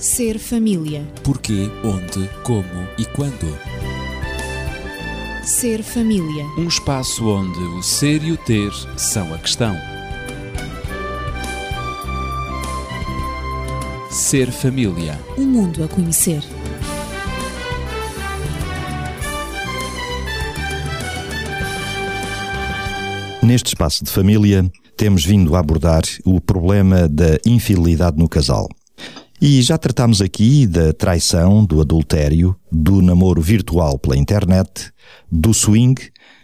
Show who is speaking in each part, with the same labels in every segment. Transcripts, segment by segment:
Speaker 1: Ser família.
Speaker 2: Porquê, onde, como e quando.
Speaker 1: Ser família.
Speaker 2: Um espaço onde o ser e o ter são a questão. Ser família.
Speaker 1: Um mundo a conhecer.
Speaker 3: Neste espaço de família, temos vindo a abordar o problema da infidelidade no casal. E já tratámos aqui da traição, do adultério, do namoro virtual pela internet, do swing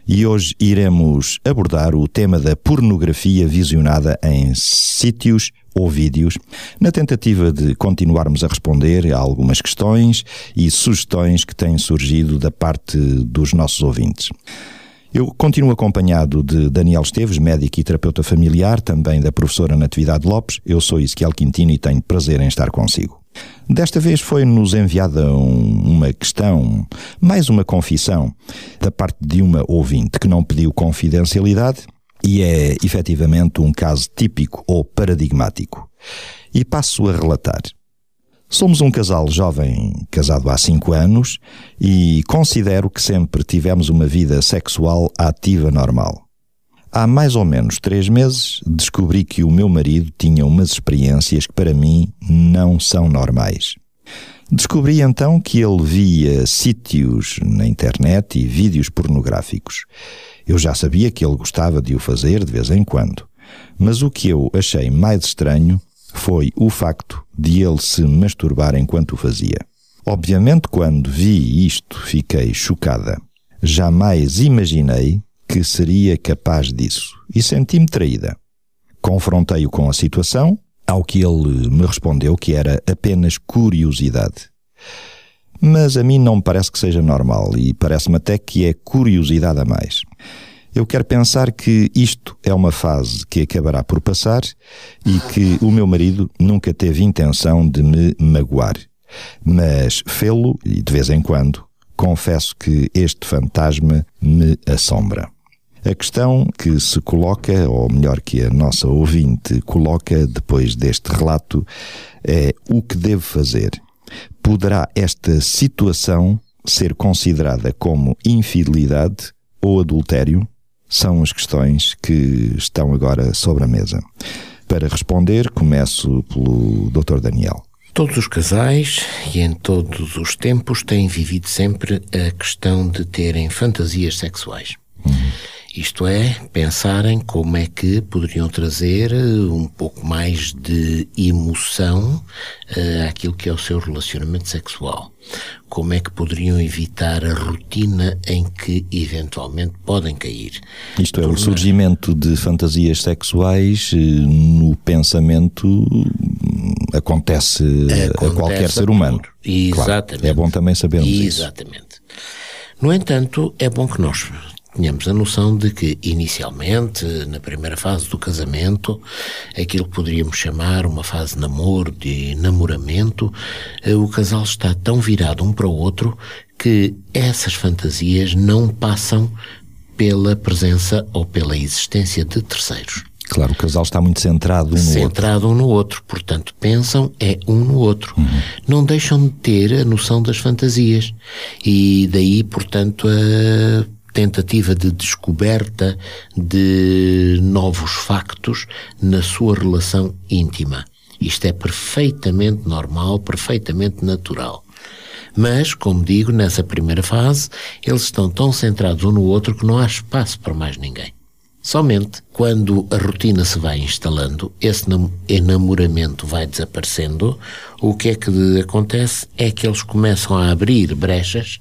Speaker 3: e hoje iremos abordar o tema da pornografia visionada em sítios ou vídeos, na tentativa de continuarmos a responder a algumas questões e sugestões que têm surgido da parte dos nossos ouvintes. Eu continuo acompanhado de Daniel Esteves, médico e terapeuta familiar, também da professora Natividade Lopes. Eu sou Ezequiel Quintino e tenho prazer em estar consigo. Desta vez foi-nos enviada um, uma questão, mais uma confissão, da parte de uma ouvinte que não pediu confidencialidade e é efetivamente um caso típico ou paradigmático. E passo a relatar. Somos um casal jovem, casado há cinco anos, e considero que sempre tivemos uma vida sexual ativa normal. Há mais ou menos três meses descobri que o meu marido tinha umas experiências que para mim não são normais. Descobri então que ele via sítios na internet e vídeos pornográficos. Eu já sabia que ele gostava de o fazer de vez em quando, mas o que eu achei mais estranho foi o facto de ele se masturbar enquanto o fazia. Obviamente, quando vi isto, fiquei chocada. Jamais imaginei que seria capaz disso e senti-me traída. Confrontei-o com a situação, ao que ele me respondeu que era apenas curiosidade. Mas a mim não me parece que seja normal e parece-me até que é curiosidade a mais. Eu quero pensar que isto é uma fase que acabará por passar e que o meu marido nunca teve intenção de me magoar. Mas fê-lo, e de vez em quando, confesso que este fantasma me assombra. A questão que se coloca, ou melhor que a nossa ouvinte coloca depois deste relato, é o que devo fazer. Poderá esta situação ser considerada como infidelidade ou adultério? São as questões que estão agora sobre a mesa. Para responder, começo pelo Dr. Daniel.
Speaker 4: Todos os casais e em todos os tempos têm vivido sempre a questão de terem fantasias sexuais. Uhum. Isto é, pensarem como é que poderiam trazer eh, um pouco mais de emoção uh, àquilo que é o seu relacionamento sexual. Como é que poderiam evitar a rotina em que eventualmente podem cair.
Speaker 3: Isto é, o surgimento de fantasias sexuais eh, no pensamento hum, acontece, acontece a qualquer ser humano.
Speaker 4: Exatamente.
Speaker 3: Claro, é bom também sabermos
Speaker 4: Exatamente.
Speaker 3: isso.
Speaker 4: Exatamente. No entanto, é bom que nós tenhamos a noção de que, inicialmente, na primeira fase do casamento, aquilo que poderíamos chamar uma fase de namoro, de namoramento, eh, o casal está tão virado um para o outro que essas fantasias não passam pela presença ou pela existência de terceiros.
Speaker 3: Claro, o casal está muito centrado um no
Speaker 4: centrado outro. Centrado um no outro, portanto, pensam é um no outro. Uhum. Não deixam de ter a noção das fantasias. E daí, portanto, a tentativa de descoberta de novos factos na sua relação íntima. Isto é perfeitamente normal, perfeitamente natural. Mas, como digo, nessa primeira fase, eles estão tão centrados um no outro que não há espaço para mais ninguém. Somente quando a rotina se vai instalando, esse enamoramento vai desaparecendo, o que é que acontece é que eles começam a abrir brechas,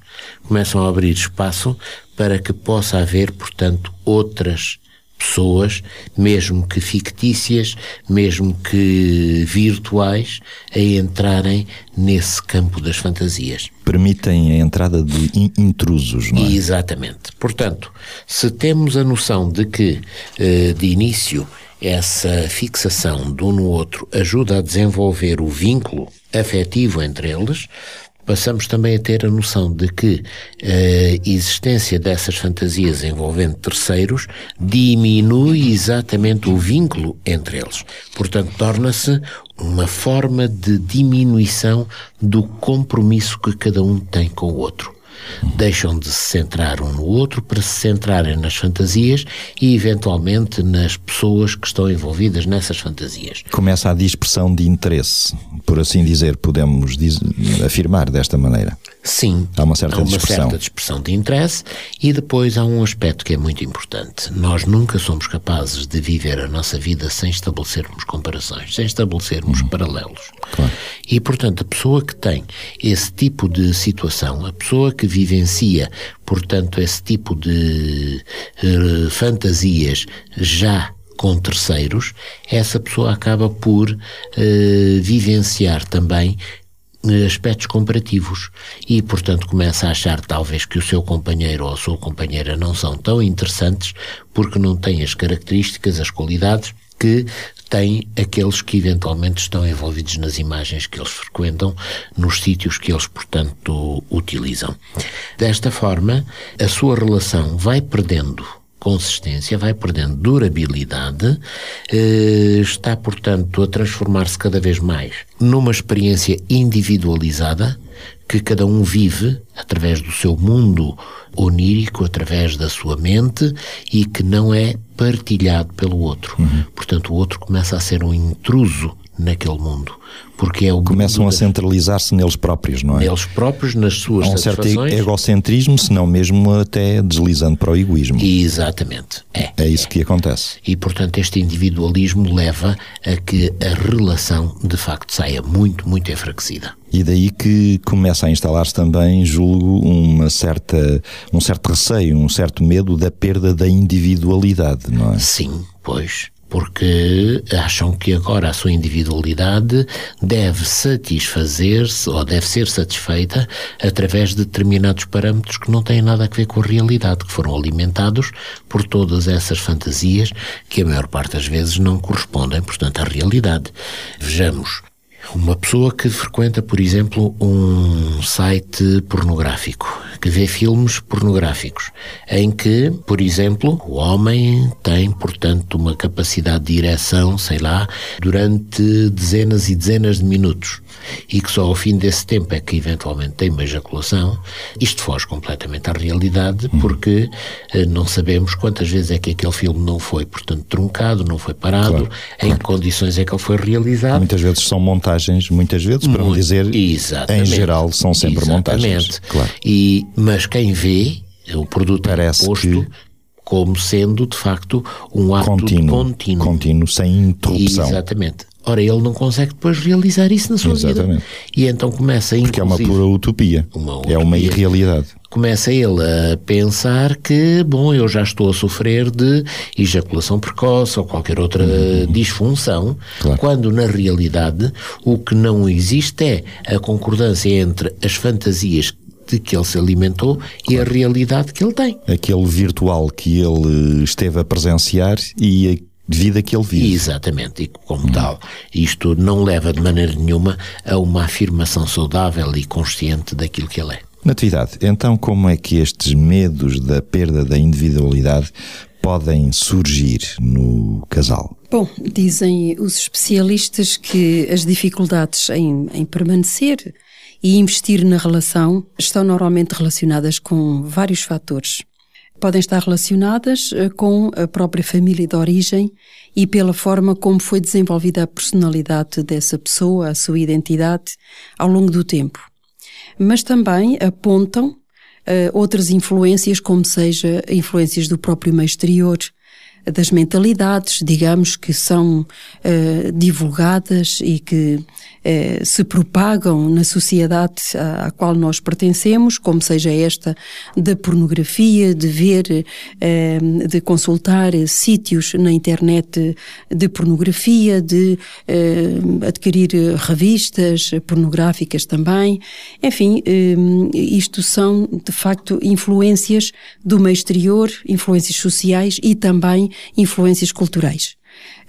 Speaker 4: começam a abrir espaço para que possa haver, portanto, outras pessoas, mesmo que fictícias, mesmo que virtuais, a entrarem nesse campo das fantasias.
Speaker 3: Permitem a entrada de intrusos, não é?
Speaker 4: Exatamente. Portanto, se temos a noção de que, eh, de início, essa fixação de um no outro ajuda a desenvolver o vínculo afetivo entre eles, passamos também a ter a noção de que a existência dessas fantasias envolvendo terceiros diminui exatamente o vínculo entre eles. Portanto, torna-se uma forma de diminuição do compromisso que cada um tem com o outro. Deixam de se centrar um no outro para se centrarem nas fantasias e, eventualmente, nas pessoas que estão envolvidas nessas fantasias.
Speaker 3: Começa a dispersão de interesse, por assim dizer, podemos diz, afirmar desta maneira.
Speaker 4: Sim,
Speaker 3: há uma certa
Speaker 4: há uma
Speaker 3: dispersão.
Speaker 4: certa dispersão de interesse e depois há um aspecto que é muito importante. Nós nunca somos capazes de viver a nossa vida sem estabelecermos comparações, sem estabelecermos
Speaker 3: Uhum.
Speaker 4: paralelos.
Speaker 3: Claro.
Speaker 4: E, portanto, a pessoa que tem esse tipo de situação, a pessoa que vivencia, portanto, esse tipo de eh, fantasias já com terceiros, essa pessoa acaba por eh, vivenciar também eh, aspectos comparativos. E, portanto, começa a achar talvez que o seu companheiro ou a sua companheira não são tão interessantes porque não têm as características, as qualidades que têm aqueles que eventualmente estão envolvidos nas imagens que eles frequentam, nos sítios que eles, portanto, utilizam. Desta forma, a sua relação vai perdendo consistência, vai perdendo durabilidade, eh, está, portanto, a transformar-se cada vez mais numa experiência individualizada que cada um vive através do seu mundo onírico, através da sua mente e que não é partilhado pelo outro. Portanto, o outro começa a ser um intruso naquele mundo, porque é o
Speaker 3: Começam a centralizar-se neles próprios, não é?
Speaker 4: neles próprios, nas suas
Speaker 3: Há um certo egocentrismo, se não mesmo até deslizando para o egoísmo.
Speaker 4: Exatamente. É.
Speaker 3: É isso que acontece.
Speaker 4: E, portanto, este individualismo leva a que a relação, de facto, saia muito, muito enfraquecida.
Speaker 3: E daí que começa a instalar-se também, julgo, uma certa, um certo receio, um certo medo da perda da individualidade, não é?
Speaker 4: Sim, pois. Porque acham que agora a sua individualidade deve satisfazer-se ou deve ser satisfeita através de determinados parâmetros que não têm nada a ver com a realidade, que foram alimentados por todas essas fantasias que a maior parte das vezes não correspondem, portanto, à realidade. Vejamos. Uma pessoa que frequenta, por exemplo, um site pornográfico, que vê filmes pornográficos, em que, por exemplo, o homem tem, portanto, uma capacidade de ereção, sei lá, durante dezenas e dezenas de minutos, e que só ao fim desse tempo é que eventualmente tem uma ejaculação, isto foge completamente à realidade, porque eh, não sabemos quantas vezes é que aquele filme não foi, portanto, truncado, não foi parado,
Speaker 3: Claro,
Speaker 4: em que condições é que ele foi realizado.
Speaker 3: Muitas vezes são montagens, muitas vezes, para não
Speaker 4: Muito-
Speaker 3: dizer, em geral, são sempre
Speaker 4: Exatamente.
Speaker 3: montagens. Claro.
Speaker 4: E, mas quem vê o produto é
Speaker 3: Parece
Speaker 4: posto
Speaker 3: que-
Speaker 4: como sendo, de facto, um ato
Speaker 3: Contínuo,
Speaker 4: contínuo.
Speaker 3: contínuo, sem interrupção.
Speaker 4: Exatamente. Ora, ele não consegue depois realizar isso na sua
Speaker 3: Exatamente.
Speaker 4: vida. E então começa,
Speaker 3: Porque é uma pura utopia.
Speaker 4: Uma
Speaker 3: É uma
Speaker 4: utopia.
Speaker 3: irrealidade.
Speaker 4: começa ele a pensar que, bom, eu já estou a sofrer de ejaculação precoce ou qualquer outra disfunção,
Speaker 3: Uhum. Claro.
Speaker 4: quando na realidade o que não existe é a concordância entre as fantasias de que ele se alimentou e a realidade que ele tem.
Speaker 3: Aquele virtual que ele esteve a presenciar e a vida que ele vive.
Speaker 4: Exatamente, e como tal, isto não leva de maneira nenhuma a uma afirmação saudável e consciente daquilo que ele é.
Speaker 3: Natividade, então como é que estes medos da perda da individualidade podem surgir no casal?
Speaker 5: Bom, dizem os especialistas que as dificuldades em, em permanecer e investir na relação estão normalmente relacionadas com vários fatores. Podem estar relacionadas eh, com a própria família de origem e pela forma como foi desenvolvida a personalidade dessa pessoa, a sua identidade, ao longo do tempo. Mas também apontam eh, outras influências, como seja influências do próprio meio exterior, das mentalidades, digamos, que são eh, divulgadas e que eh, se propagam na sociedade à, à qual nós pertencemos, como seja esta da pornografia, de ver, eh, de consultar sítios na internet de pornografia, de adquirir revistas pornográficas também. Enfim, isto são de facto influências do meio exterior, influências sociais e também influências culturais.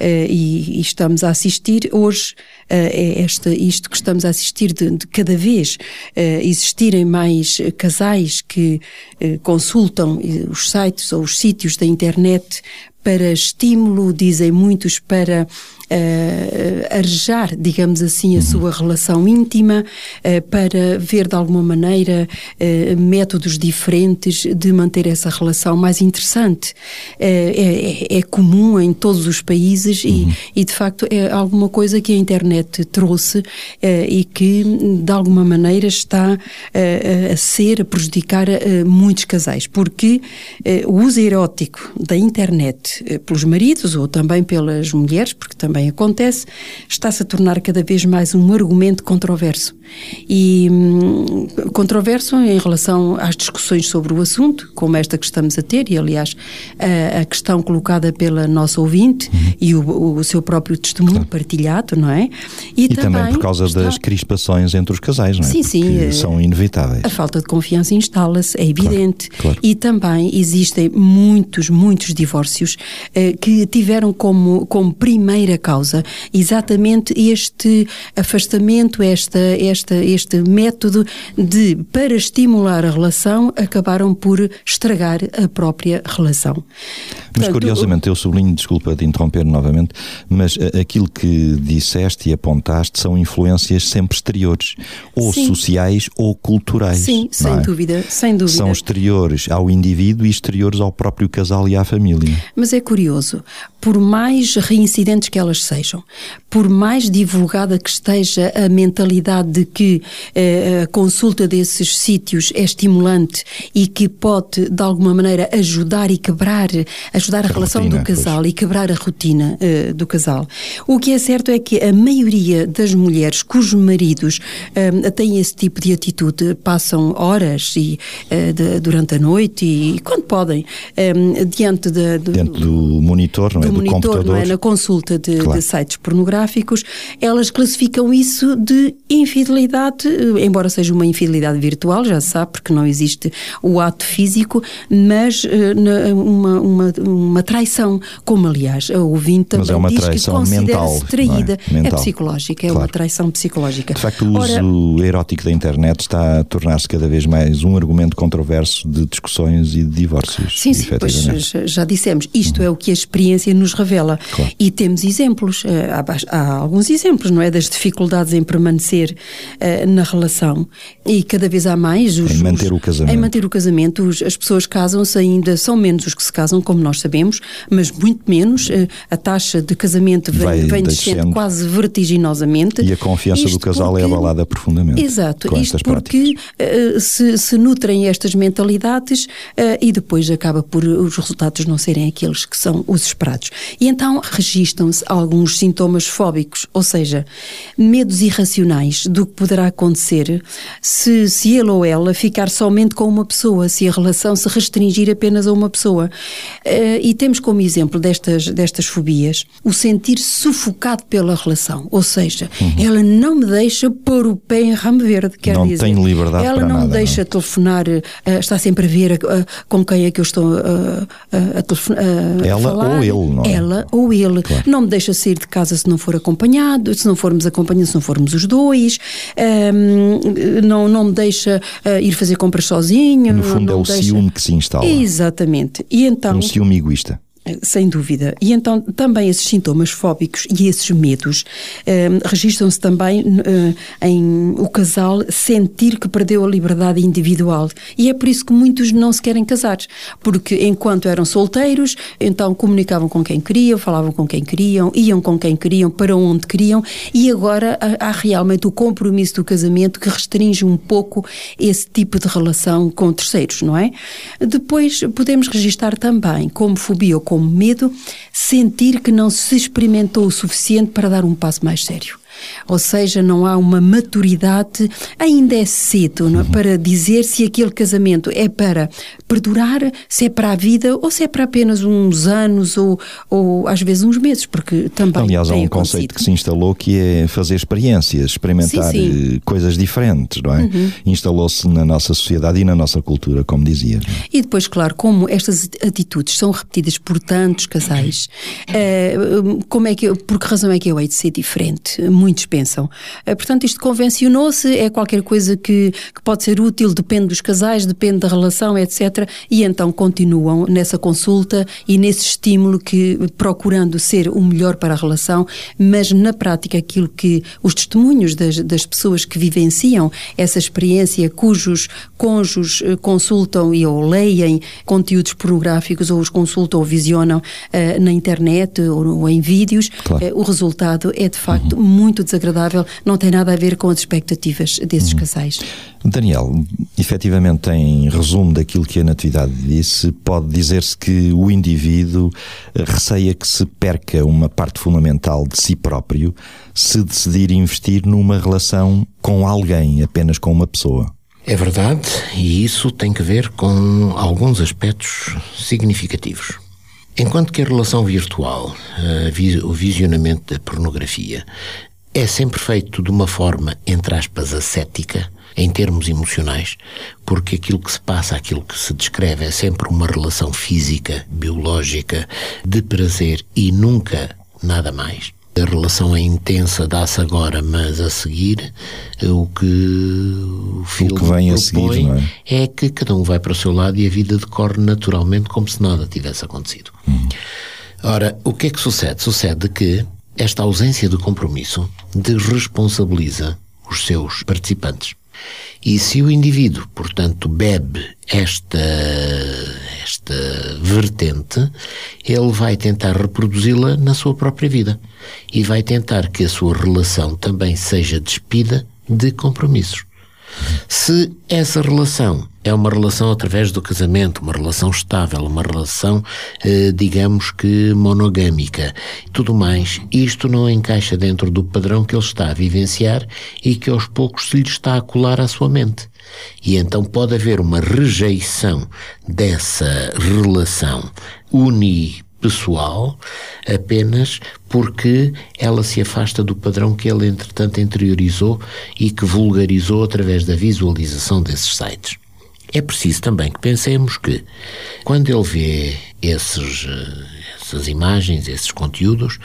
Speaker 5: e, e, estamos a assistir hoje é esta, isto que estamos a assistir de, de cada vez existirem mais casais que consultam os sites ou os sítios da internet para estímulo, dizem muitos, para uh, arejar, digamos assim, a sua relação íntima, uh, para ver de alguma maneira uh, métodos diferentes de manter essa relação mais interessante. É, é, é, comum em todos os países uhum. e, e, de facto, é alguma coisa que a internet trouxe e que, de alguma maneira, está a ser, a prejudicar muitos casais, porque o uso erótico da internet pelos maridos ou também pelas mulheres, porque também também acontece, está-se a tornar cada vez mais um argumento controverso. E hum, controverso em relação às discussões sobre o assunto, como esta que estamos a ter, e aliás a, a questão colocada pela nossa ouvinte uhum. e o, o, seu próprio testemunho claro. partilhado, não é?
Speaker 3: E, e também, também, por causa está... das crispações entre os casais, não é?
Speaker 5: Sim,
Speaker 3: Porque
Speaker 5: sim. Eh,
Speaker 3: são inevitáveis.
Speaker 5: A falta de confiança instala-se, é evidente.
Speaker 3: Claro, claro.
Speaker 5: E também existem muitos, muitos divórcios eh, que tiveram como, como primeira causa exatamente este afastamento, esta, esta, este método de, para estimular a relação, acabaram por estragar a própria relação.
Speaker 3: Mas curiosamente, eu sublinho, desculpa de interromper novamente, mas aquilo que disseste e apontaste são influências sempre exteriores, ou Sim. sociais ou culturais.
Speaker 5: Sim, sem
Speaker 3: é?
Speaker 5: dúvida, sem dúvida.
Speaker 3: São exteriores ao indivíduo e exteriores ao próprio casal e à família.
Speaker 5: Mas é curioso, por mais reincidentes que elas sejam, por mais divulgada que esteja a mentalidade de que eh, a consulta desses sítios é estimulante e que pode, de alguma maneira, ajudar e quebrar, ajudar a, a relação rotina, do casal pois. e quebrar a rotina uh, do casal. O que é certo é que a maioria das mulheres cujos maridos uh, têm esse tipo de atitude passam horas e, uh, de, durante a noite e, quando podem, um, diante de,
Speaker 3: de, Dentro do monitor, não é? Do
Speaker 5: monitor, não é? Na consulta de, claro. de sites pornográficos, elas classificam isso de infidelidade, embora seja uma infidelidade virtual, já se sabe, porque não existe o ato físico, mas uma, uma, uma traição, como aliás a ouvinte também
Speaker 3: é uma
Speaker 5: diz
Speaker 3: que
Speaker 5: considera-se
Speaker 3: é?
Speaker 5: traída.
Speaker 3: É?
Speaker 5: É? psicológica, é claro. uma traição psicológica.
Speaker 3: De facto, o Ora, uso erótico da internet está a tornar-se cada vez mais um argumento controverso de discussões e de divórcios.
Speaker 5: Sim, sim, pois já dissemos, isto uhum. é o que a experiência nos revela. Claro. E temos exemplos, eh, há, há, alguns exemplos, não é? Das dificuldades em permanecer uh, na relação e cada vez há mais.
Speaker 3: Os, em manter o casamento.
Speaker 5: Em manter o casamento. Os, as pessoas casam-se ainda, são menos os que se casam, como nós sabemos, mas muito menos. Uh, a taxa de casamento vem, vem descendo quase vertiginosamente.
Speaker 3: E a confiança isto do casal é porque, é abalada profundamente.
Speaker 5: Exato, isto porque uh, se, se, nutrem estas mentalidades e depois acaba por os resultados não serem aqueles que são os esperados. E então registam-se alguns sintomas fóbicos, ou seja, medos irracionais do que poderá acontecer se, se ele ou ela ficar somente com uma pessoa, se a relação se restringir apenas a uma pessoa. Uh, e temos como exemplo destas, destas fobias o sentir sufocado pela relação, ou seja, uhum. ela não me deixa pôr o pé em ramo verde, quer
Speaker 3: não
Speaker 5: dizer.
Speaker 3: Tem liberdade
Speaker 5: ela
Speaker 3: não
Speaker 5: me deixa
Speaker 3: não.
Speaker 5: telefonar, uh, está sempre a ver uh, com quem é que eu estou a, telefonar.
Speaker 3: ela
Speaker 5: falar.
Speaker 3: ou ele, não é?
Speaker 5: Ela ou ele. Claro. Não me deixa sair de casa se não for acompanhado, se não formos acompanhados, se não formos os dois, um, não, não me deixa uh, ir fazer compras sozinho.
Speaker 3: No fundo é o
Speaker 5: deixa...
Speaker 3: ciúme que se instala.
Speaker 5: Exatamente. E então,
Speaker 3: um ciúme egoísta.
Speaker 5: Sem dúvida. E então também esses sintomas fóbicos e esses medos eh, registram-se também eh, em o casal sentir que perdeu a liberdade individual. E é por isso que muitos não se querem casar. Porque enquanto eram solteiros, então comunicavam com quem queriam, falavam com quem queriam, iam com quem queriam, para onde queriam. E agora há, realmente o compromisso do casamento que restringe um pouco esse tipo de relação com terceiros, não é? Depois podemos registar também como fobia ou como como medo, sentir que não se experimentou o suficiente para dar um passo mais sério. Ou seja, não há uma maturidade, ainda é cedo não é? para dizer se aquele casamento é para perdurar, se é para a vida ou se é para apenas uns anos ou, ou às vezes uns meses, porque também.
Speaker 3: Aliás, há um
Speaker 5: tem
Speaker 3: conceito
Speaker 5: acontecido.
Speaker 3: que se instalou que é fazer experiências, experimentar
Speaker 5: Sim, sim.
Speaker 3: eh, coisas diferentes, não é? Instalou-se na nossa sociedade e na nossa cultura, como dizia.
Speaker 5: E depois, claro, como estas atitudes são repetidas por tantos casais, eh, como é que, por que razão é que eu hei de ser diferente? Muitos pensam. Eh, portanto, isto convencionou-se, é qualquer coisa que, que pode ser útil, depende dos casais, depende da relação, etc. E então continuam nessa consulta e nesse estímulo que procurando ser o melhor para a relação, mas na prática aquilo que os testemunhos das, das pessoas que vivenciam essa experiência, cujos cônjuges eh, consultam e ou leem conteúdos pornográficos ou os consultam ou visionam eh, na internet ou, ou em vídeos,
Speaker 3: Claro.
Speaker 5: eh, o resultado é de facto muito desagradável, não tem nada a ver com as expectativas desses casais.
Speaker 3: Daniel, efetivamente, em resumo daquilo que a Natividade disse, pode dizer-se que o indivíduo eh, receia que se perca uma parte fundamental de si próprio se decidir investir numa relação com alguém, apenas com uma pessoa.
Speaker 4: É verdade, e isso tem que ver com alguns aspectos significativos. Enquanto que a relação virtual, vi- o visionamento da pornografia, é sempre feito de uma forma, entre aspas, ascética, em termos emocionais, porque aquilo que se passa, aquilo que se descreve é sempre uma relação física, biológica, de prazer e nunca nada mais. A relação é intensa, dá-se agora, mas a seguir eh, o que o filme
Speaker 3: vem a seguir, é?
Speaker 4: é que cada um vai para o seu lado e a vida decorre naturalmente como se nada tivesse acontecido. Ora, o que é que sucede? Sucede que esta ausência de compromisso desresponsabiliza os seus participantes. E se o indivíduo, portanto, bebe esta, esta vertente, ele vai tentar reproduzi-la na sua própria vida e vai tentar que a sua relação também seja despida de compromissos. Se essa relação é uma relação através do casamento, uma relação estável, uma relação, eh, digamos que monogâmica, tudo mais, isto não encaixa dentro do padrão que ele está a vivenciar e que aos poucos se lhe está a colar à sua mente. E então pode haver uma rejeição dessa relação unipessoal apenas porque ela se afasta do padrão que ele entretanto interiorizou e que vulgarizou através da visualização desses sites. É preciso também que pensemos que quando ele vê esses, eh, essas imagens, esses conteúdos,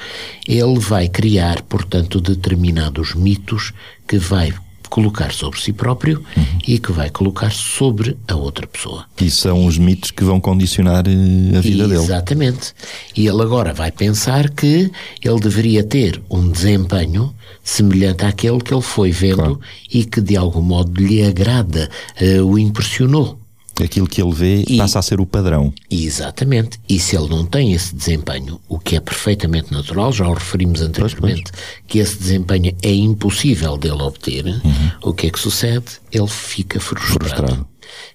Speaker 4: ele vai criar, portanto, determinados mitos que vai colocar sobre si próprio e que vai colocar sobre a outra pessoa.
Speaker 3: E são os mitos que vão condicionar eh, a vida dele.
Speaker 4: Exatamente. E ele agora vai pensar que ele deveria ter um desempenho semelhante àquele que ele foi vendo
Speaker 3: Claro.
Speaker 4: e que de algum modo lhe agrada, eh, o impressionou.
Speaker 3: Aquilo que ele vê
Speaker 4: E-
Speaker 3: passa a ser o padrão.
Speaker 4: Exatamente. E se ele não tem esse desempenho, o que é perfeitamente natural, já o referimos anteriormente, que esse desempenho é impossível dele obter, o que é que sucede? Ele fica frustrado.
Speaker 3: Frustrado.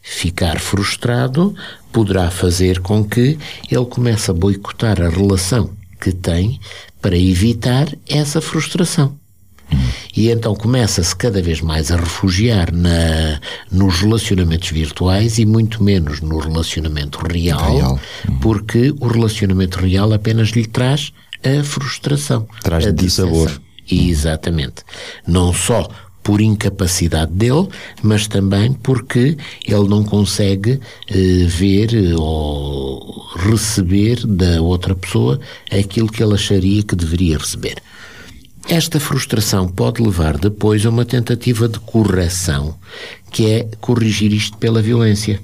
Speaker 4: Ficar frustrado poderá fazer com que ele comece a boicotar a relação que tem para evitar essa frustração. E então começa-se cada vez mais a refugiar na, nos relacionamentos virtuais e muito menos no relacionamento real,
Speaker 3: Real.
Speaker 4: porque o relacionamento real apenas lhe traz a frustração.
Speaker 3: Traz
Speaker 4: a
Speaker 3: dissabor.
Speaker 4: Exatamente. Não só por incapacidade dele, mas também porque ele não consegue eh, ver eh, ou receber da outra pessoa aquilo que ele acharia que deveria receber. Esta frustração pode levar depois a uma tentativa de correção, que é corrigir isto pela violência.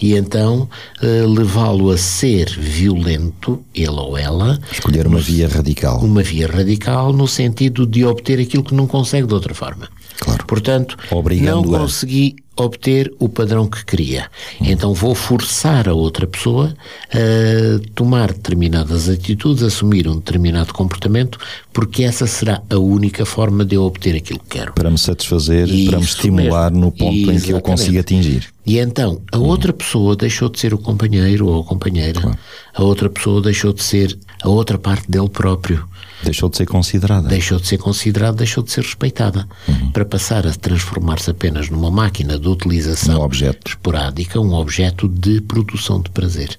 Speaker 4: E então eh, levá-lo a ser violento, ele ou ela,
Speaker 3: Escolher uma via radical.
Speaker 4: uma via radical no sentido de obter aquilo que não consegue de outra forma.
Speaker 3: Claro.
Speaker 4: Portanto, não consegui obter o padrão que queria. Então vou forçar a outra pessoa a tomar determinadas atitudes, assumir um determinado comportamento, porque essa será a única forma de eu obter aquilo que quero.
Speaker 3: Para me satisfazer, para me
Speaker 4: Isso
Speaker 3: estimular
Speaker 4: mesmo.
Speaker 3: no ponto em que eu
Speaker 4: Exatamente.
Speaker 3: consiga atingir.
Speaker 4: E então, a outra pessoa deixou de ser o companheiro ou a companheira, a outra pessoa deixou de ser a outra parte dele próprio.
Speaker 3: Deixou de ser considerada.
Speaker 4: Deixou de ser considerada, deixou de ser respeitada. Para passar a transformar-se apenas numa máquina de utilização
Speaker 3: Um objeto.
Speaker 4: esporádica, um objeto de produção de prazer.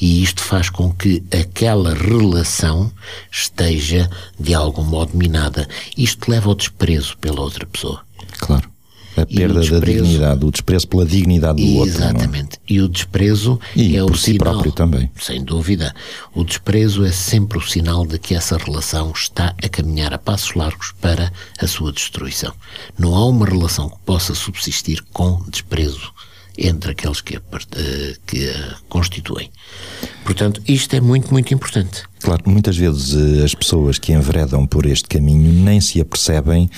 Speaker 4: E isto faz com que aquela relação esteja de algum modo minada. Isto leva ao desprezo pela outra pessoa.
Speaker 3: Claro. A perda da dignidade, o desprezo pela dignidade do outro. não é?
Speaker 4: Exatamente. E o desprezo
Speaker 3: E
Speaker 4: é
Speaker 3: por
Speaker 4: o
Speaker 3: si
Speaker 4: sinal,
Speaker 3: próprio também.
Speaker 4: Sem dúvida. O desprezo é sempre o sinal de que essa relação está a caminhar a passos largos para a sua destruição. Não há uma relação que possa subsistir com desprezo entre aqueles que a, eh, que a constituem. Portanto, isto é muito, muito importante.
Speaker 3: Claro, muitas vezes eh, as pessoas que enveredam por este caminho nem se apercebem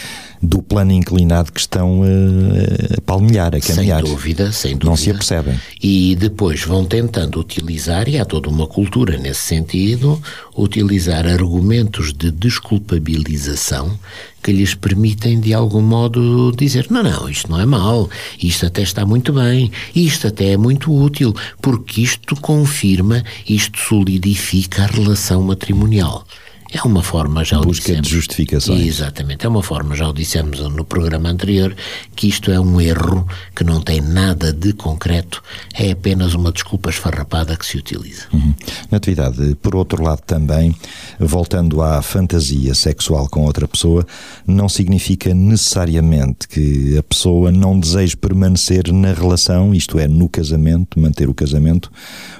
Speaker 3: do plano inclinado que estão eh, a palmilhar, a caminhar.
Speaker 4: Sem dúvida, sem dúvida.
Speaker 3: Não se apercebem.
Speaker 4: E depois vão tentando utilizar, e há toda uma cultura nesse sentido, utilizar argumentos de desculpabilização que lhes permitem, de algum modo, dizer: não, não, isto não é mau, isto até está muito bem, isto até é muito útil, porque isto confirma, isto solidifica a relação matrimonial. É uma forma, já o
Speaker 3: Busca de
Speaker 4: dissemos.
Speaker 3: justificações.
Speaker 4: Exatamente, é uma forma, já o dissemos no programa anterior, que isto é um erro que não tem nada de concreto, é apenas uma desculpa esfarrapada que se utiliza.
Speaker 3: Uhum. Natividade, por outro lado também, voltando à fantasia sexual com outra pessoa, não significa necessariamente que a pessoa não deseje permanecer na relação, isto é, no casamento, manter o casamento,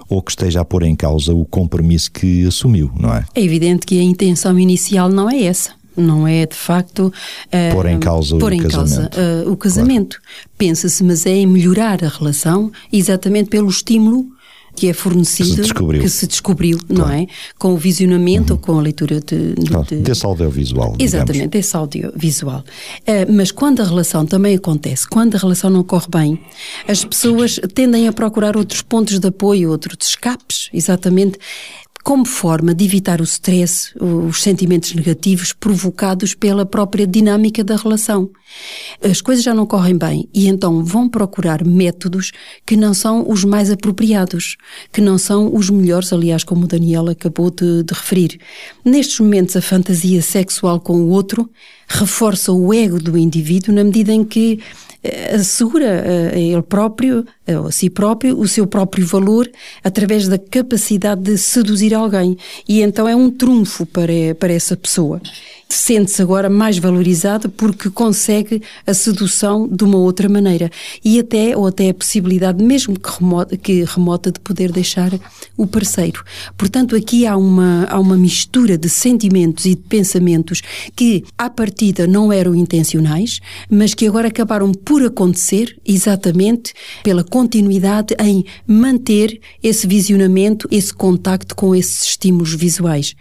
Speaker 3: ou que esteja a pôr em causa o compromisso que assumiu, não é?
Speaker 5: É evidente que a intenção inicial não é essa. Não é, de facto, eh,
Speaker 3: Pôr em causa o
Speaker 5: pôr em
Speaker 3: casamento.
Speaker 5: causa, eh, o casamento. Pensa-se, mas é em melhorar a relação exatamente pelo estímulo que é fornecido,
Speaker 3: Que se descobriu.
Speaker 5: que se descobriu, não é? Com o visionamento ou com a leitura de, de-
Speaker 3: Claro,
Speaker 5: de-
Speaker 3: desse audiovisual. digamos.
Speaker 5: Exatamente, esse audiovisual. Eh, mas quando a relação também acontece, quando a relação não corre bem, as pessoas tendem a procurar outros pontos de apoio, outros escapes, exatamente como forma de evitar o stress, os sentimentos negativos provocados pela própria dinâmica da relação. As coisas já não correm bem e então vão procurar métodos que não são os mais apropriados, que não são os melhores, aliás, como o Daniel acabou de, de referir. Nestes momentos, a fantasia sexual com o outro reforça o ego do indivíduo na medida em que assegura eh, a ele próprio, eh, a si próprio, o seu próprio valor através da capacidade de seduzir alguém. E então é um trunfo para, para essa pessoa. Sente-se agora mais valorizado porque consegue a sedução de uma outra maneira. E até, ou até a possibilidade, mesmo que remota, que remota, de poder deixar o parceiro. Portanto, aqui há uma, há uma mistura de sentimentos e de pensamentos que, à partida, não eram intencionais, mas que agora acabaram por acontecer exatamente pela continuidade em manter esse visionamento, esse contacto com esses estímulos visuais.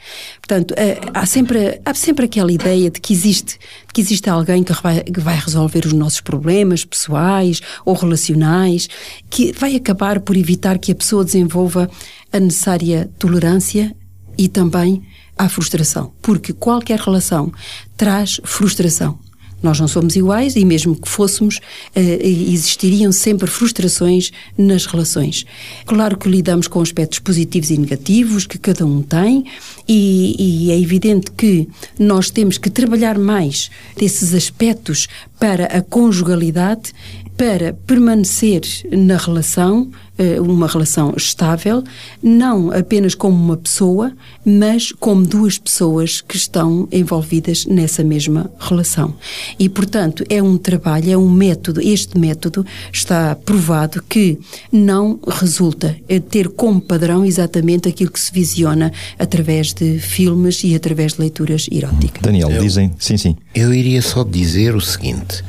Speaker 5: Portanto, eh, há sempre, há sempre aquela ideia de que existe, que existe alguém que vai, que vai resolver os nossos problemas pessoais ou relacionais, que vai acabar por evitar que a pessoa desenvolva a necessária tolerância e também a frustração. Porque qualquer relação traz frustração. Nós não somos iguais e mesmo que fôssemos, eh, existiriam sempre frustrações nas relações. Claro que lidamos com aspectos positivos e negativos que cada um tem e, e é evidente que nós temos que trabalhar mais desses aspectos para a conjugalidade, para permanecer na relação, eh, uma relação estável, não apenas como uma pessoa, mas como duas pessoas que estão envolvidas nessa mesma relação. E, portanto, é um trabalho, é um método, este método está provado que não resulta ter como padrão exatamente aquilo que se visiona através de filmes e através de leituras eróticas.
Speaker 3: Daniel, dizem. Sim, sim.
Speaker 4: Eu iria só dizer o seguinte: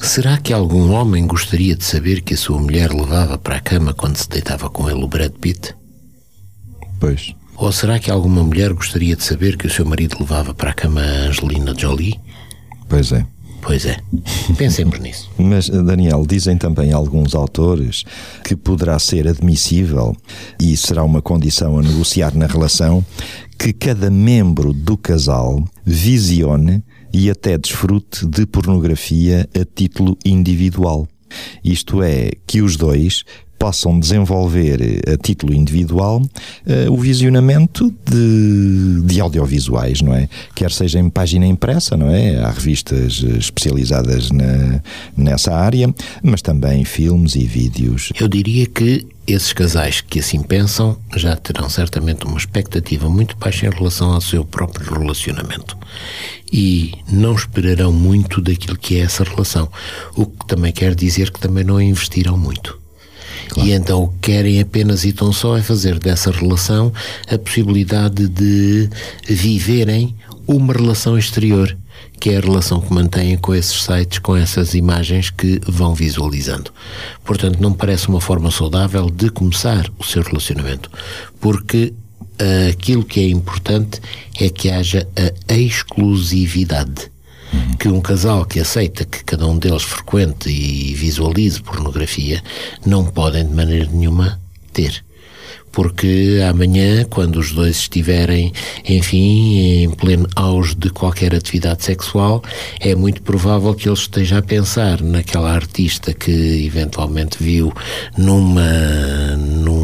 Speaker 4: será que algum homem gostaria de saber que a sua mulher levava para a cama quando se deitava com ele o Brad Pitt?
Speaker 3: Pois.
Speaker 4: Ou será que alguma mulher gostaria de saber que o seu marido levava para a cama a Angelina Jolie?
Speaker 3: Pois é.
Speaker 4: Pois é. Pensemos nisso.
Speaker 3: Mas, Daniel, dizem também alguns autores que poderá ser admissível e será uma condição a negociar na relação que cada membro do casal visione e até desfrute de pornografia a título individual. Isto é, que os dois possam desenvolver a título individual uh, o visionamento de, de audiovisuais, não é? Quer seja em página impressa, não é? Há revistas especializadas na, nessa área, mas também filmes e vídeos.
Speaker 4: Eu diria que esses casais que assim pensam já terão certamente uma expectativa muito baixa em relação ao seu próprio relacionamento e não esperarão muito daquilo que é essa relação, o que também quer dizer que também não investirão muito. Claro. E então o que querem apenas e tão só é fazer dessa relação a possibilidade de viverem uma relação exterior que é a relação que mantêm com esses sites, com essas imagens que vão visualizando. Portanto, não parece uma forma saudável de começar o seu relacionamento, porque uh, aquilo que é importante é que haja a exclusividade. Que um casal que aceita que cada um deles frequente e visualize pornografia não podem de maneira nenhuma ter. Porque amanhã, quando os dois estiverem, enfim, em pleno auge de qualquer atividade sexual, é muito provável que ele esteja a pensar naquela artista que eventualmente viu numa,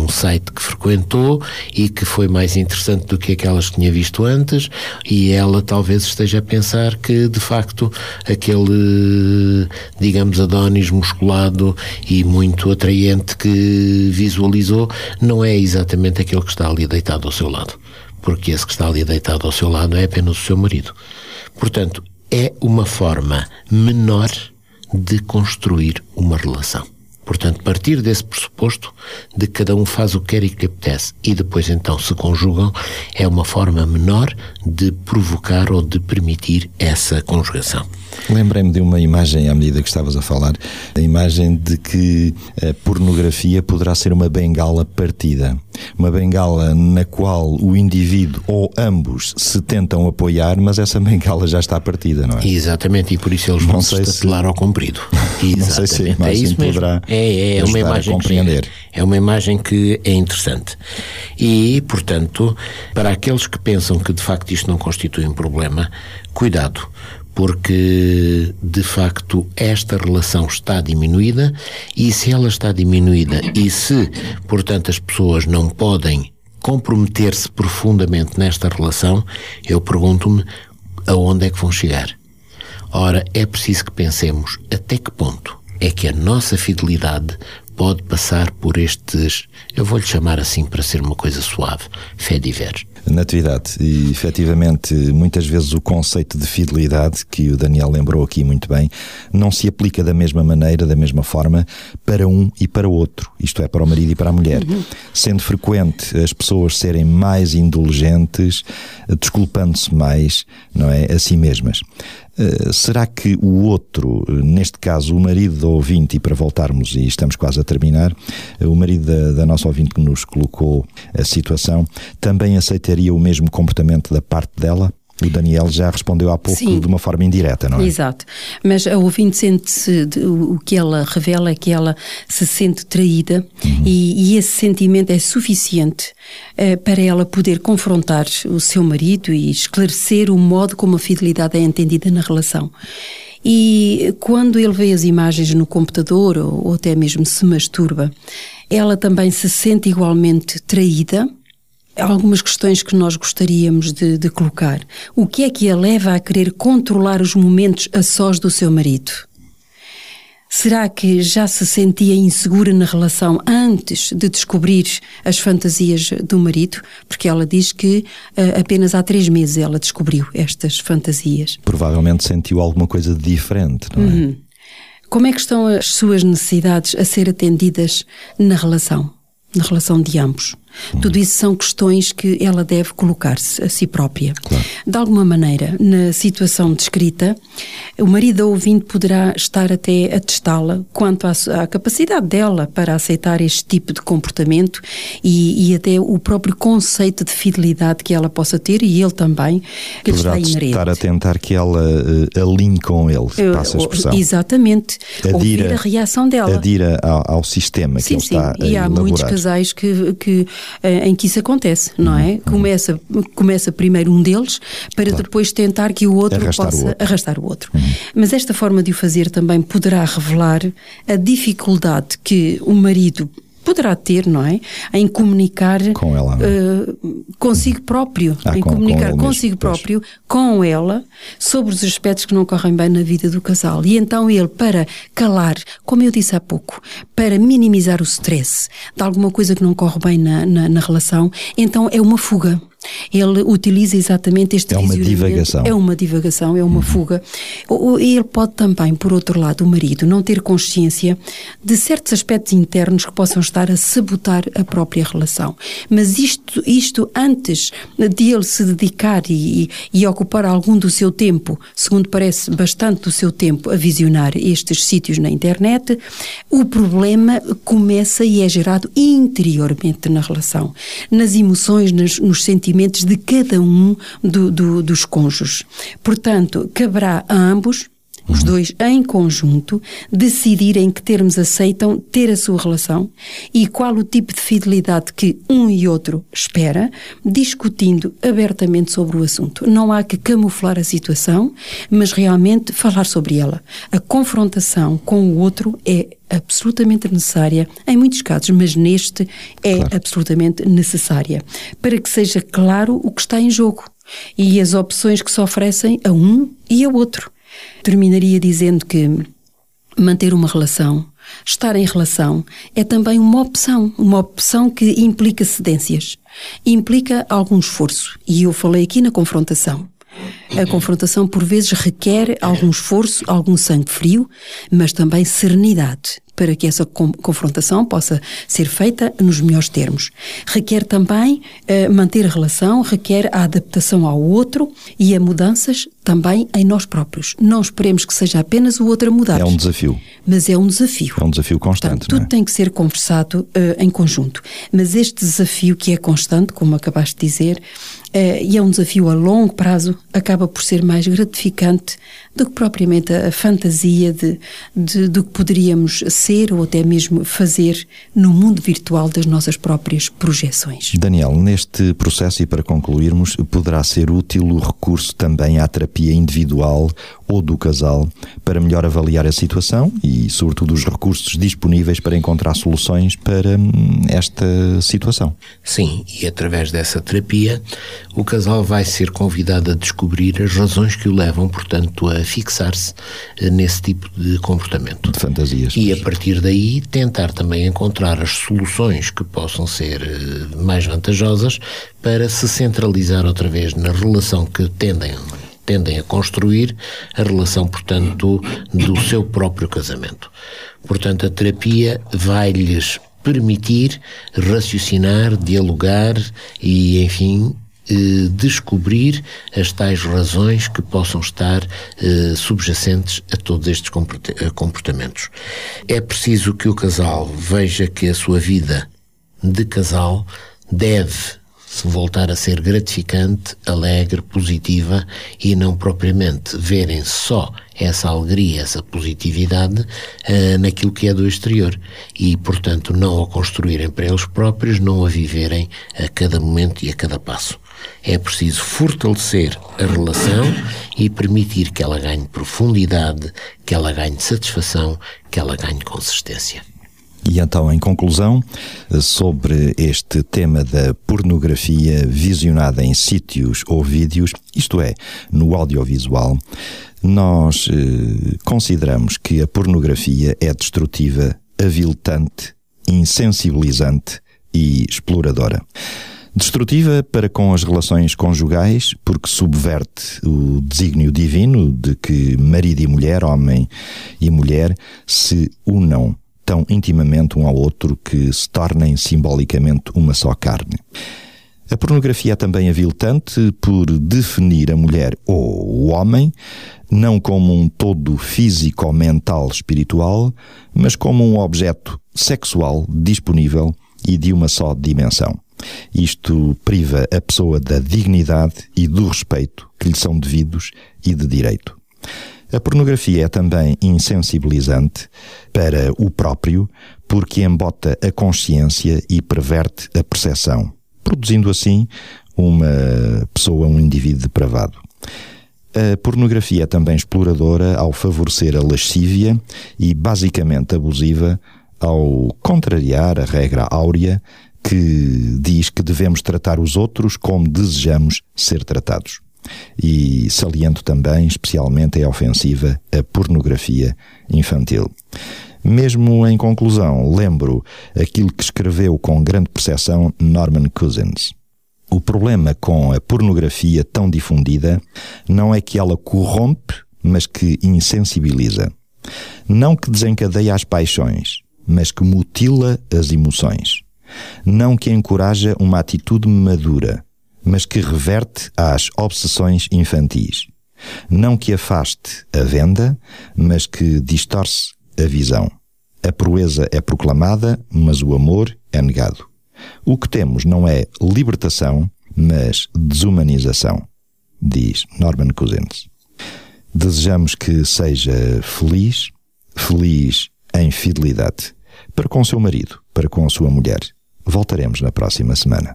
Speaker 4: num site que frequentou e que foi mais interessante do que aquelas que tinha visto antes, e ela talvez esteja a pensar que, de facto, aquele, digamos, Adonis musculado e muito atraente que visualizou não é exatamente aquele que está ali deitado ao seu lado. Porque esse que está ali deitado ao seu lado é apenas o seu marido. Portanto, é uma forma menor de construir uma relação. Portanto, partir desse pressuposto de que cada um faz o que quer e que apetece e depois então se conjugam é uma forma menor de provocar ou de permitir essa conjugação.
Speaker 3: Lembrei-me de uma imagem à medida que estavas a falar, a imagem de que a pornografia poderá ser uma bengala partida. Uma bengala na qual o indivíduo ou ambos se tentam apoiar, mas essa bengala já está partida, não é?
Speaker 4: Exatamente, e por isso eles vão se estatelar se... ao comprido.
Speaker 3: Exatamente. Não sei se a imagem é isso poderá
Speaker 4: é, é uma imagem compreender. Que, é uma imagem que é interessante. E, portanto, para aqueles que pensam que de facto isto não constitui um problema, cuidado, porque de facto esta relação está diminuída e se ela está diminuída e se, portanto, as pessoas não podem comprometer-se profundamente nesta relação, eu pergunto-me aonde é que vão chegar. Ora, é preciso que pensemos até que ponto é que a nossa fidelidade pode passar por estes, eu vou-lhe chamar assim para ser uma coisa suave, fé diversos.
Speaker 3: Natividade, e efetivamente, muitas vezes o conceito de fidelidade, que o Daniel lembrou aqui muito bem, não se aplica da mesma maneira, da mesma forma, para um e para o outro, isto é, para o marido e para a mulher. Uhum. Sendo frequente as pessoas serem mais indulgentes, desculpando-se mais, não é, a si mesmas. Uh, será que o outro, neste caso o marido da ouvinte, e para voltarmos, e estamos quase a terminar, uh, o marido da, da nossa ouvinte que nos colocou a situação, também aceitaria o mesmo comportamento da parte dela? O Daniel já respondeu há pouco Sim. de uma forma indireta, não é?
Speaker 5: Exato. Mas a ouvinte sente-se, o que ela revela é que ela se sente traída uhum. e, e, esse sentimento é suficiente uh, para ela poder confrontar o seu marido e esclarecer o modo como a fidelidade é entendida na relação. E quando ele vê as imagens no computador ou, ou até mesmo se masturba, ela também se sente igualmente traída algumas questões que nós gostaríamos de, de, colocar. O que é que a leva a querer controlar os momentos a sós do seu marido? Será que já se sentia insegura na relação antes de descobrir as fantasias do marido? Porque ela diz que uh, apenas há três meses ela descobriu estas fantasias.
Speaker 3: Provavelmente sentiu alguma coisa de diferente, não é? Uhum.
Speaker 5: Como é que estão as suas necessidades a ser atendidas na relação? Na relação de ambos? Tudo isso são questões que ela deve colocar-se a si própria. Claro. De alguma maneira, na situação descrita, o marido da ouvinte poderá estar até a testá-la quanto à, à, capacidade dela para aceitar este tipo de comportamento e, e, até o próprio conceito de fidelidade que ela possa ter e ele também, que
Speaker 3: poderá
Speaker 5: está inerente.
Speaker 3: estar a tentar que ela uh, alinhe com ele, passa a expressão.
Speaker 5: Exatamente. Adira, Ouvir a reação dela.
Speaker 3: Adira ao, ao sistema sim, que ele sim. está a
Speaker 5: E há
Speaker 3: elaborar.
Speaker 5: muitos casais que, que em que isso acontece, não é? Uhum. Começa, começa primeiro um deles para claro. depois tentar que o outro arrastar possa o outro. arrastar o outro. Uhum. Mas esta forma de o fazer também poderá revelar a dificuldade que o marido poderá ter, não é? Em comunicar
Speaker 3: com ela,
Speaker 5: uh, consigo próprio,
Speaker 3: ah,
Speaker 5: em
Speaker 3: com,
Speaker 5: comunicar
Speaker 3: com
Speaker 5: consigo
Speaker 3: mesmo,
Speaker 5: próprio, com ela, sobre os aspectos que não correm bem na vida do casal. E então ele, para calar, como eu disse há pouco, para minimizar o stress de alguma coisa que não corre bem na, na, na relação, então é uma fuga. Ele utiliza exatamente este
Speaker 3: É uma divagação.
Speaker 5: É uma divagação, é uma uhum. fuga. Ele pode também, por outro lado, o marido não ter consciência de certos aspectos internos que possam estar a sabotar a própria relação. Mas isto, isto antes de ele se dedicar e, e ocupar algum do seu tempo, segundo parece bastante do seu tempo, a visionar estes sítios na internet, o problema começa e é gerado interiormente na relação, nas emoções, nos, nos sentimentos de cada um do, do, dos cônjuges. Portanto, caberá a ambos os dois em conjunto, decidirem que termos aceitam ter a sua relação e qual o tipo de fidelidade que um e outro espera, discutindo abertamente sobre o assunto. Não há que camuflar a situação, mas realmente falar sobre ela. A confrontação com o outro é absolutamente necessária em muitos casos, mas neste é claro. absolutamente necessária para que seja claro o que está em jogo e as opções que se oferecem a um e ao outro. Terminaria dizendo que manter uma relação, estar em relação, é também uma opção, uma opção que implica cedências, implica algum esforço. E eu falei aqui na confrontação. A confrontação, por vezes, requer algum esforço, algum sangue frio, mas também serenidade para que essa confrontação possa ser feita nos melhores termos. Requer também uh, manter a relação, requer a adaptação ao outro e a mudanças também em nós próprios. Não esperemos que seja apenas o outro a mudar.
Speaker 3: É um desafio.
Speaker 5: Mas é um desafio.
Speaker 3: É um desafio constante.
Speaker 5: Portanto, tudo
Speaker 3: é?
Speaker 5: tem que ser conversado uh, em conjunto. Mas este desafio que é constante, como acabaste de dizer, uh, e é um desafio a longo prazo, acaba por ser mais gratificante do que propriamente a, a fantasia de, de, do que poderíamos ser ou até mesmo fazer no mundo virtual das nossas próprias projeções.
Speaker 3: Daniel, neste processo e para concluirmos, poderá ser útil o recurso também à terapia individual ou do casal para melhor avaliar a situação e, sobretudo, os recursos disponíveis para encontrar soluções para hum, esta situação.
Speaker 4: Sim, e através dessa terapia, o casal vai ser convidado a descobrir as razões que o levam, portanto, a fixar-se eh, nesse tipo de comportamento.
Speaker 3: De fantasias.
Speaker 4: E a partir daí tentar também encontrar as soluções que possam ser eh, mais vantajosas para se centralizar outra vez na relação que tendem tendem a construir a relação, portanto, do seu próprio casamento. Portanto, a terapia vai-lhes permitir raciocinar, dialogar e, enfim, eh, descobrir as tais razões que possam estar eh, subjacentes a todos estes comportamentos. É preciso que o casal veja que a sua vida de casal deve voltar a ser gratificante, alegre, positiva e não propriamente verem só essa alegria, essa positividade uh, naquilo que é do exterior e, portanto, não a construírem para eles próprios, não a viverem a cada momento e a cada passo. É preciso fortalecer a relação e permitir que ela ganhe profundidade, que ela ganhe satisfação, que ela ganhe consistência.
Speaker 3: E então, em conclusão, sobre este tema da pornografia visionada em sítios ou vídeos, isto é, no audiovisual, nós eh, consideramos que a pornografia é destrutiva, aviltante, insensibilizante e exploradora. Destrutiva para com as relações conjugais, porque subverte o desígnio divino de que marido e mulher, homem e mulher, se unam tão intimamente um ao outro que se tornem simbolicamente uma só carne. A pornografia é também aviltante por definir a mulher ou o homem não como um todo físico, mental, espiritual, mas como um objeto sexual disponível e de uma só dimensão. Isto priva a pessoa da dignidade e do respeito que lhe são devidos e de direito. A pornografia é também insensibilizante para o próprio, porque embota a consciência e perverte a percepção, produzindo assim uma pessoa, um indivíduo depravado. A pornografia é também exploradora ao favorecer a lascívia e basicamente abusiva ao contrariar a regra áurea que diz que devemos tratar os outros como desejamos ser tratados. E saliento também, especialmente, a ofensiva a pornografia infantil. Mesmo em conclusão, lembro aquilo que escreveu com grande percepção Norman Cousins. O problema com a pornografia tão difundida não é que ela corrompe, mas que insensibiliza. Não que desencadeia as paixões, mas que mutila as emoções. Não que encoraja uma atitude madura, mas que reverte às obsessões infantis. Não que afaste a venda, mas que distorce a visão. A proeza é proclamada, mas o amor é negado. O que temos não é libertação, mas desumanização, diz Norman Cousins. Desejamos que seja feliz, feliz em fidelidade, para com seu marido, para com sua mulher. Voltaremos na próxima semana.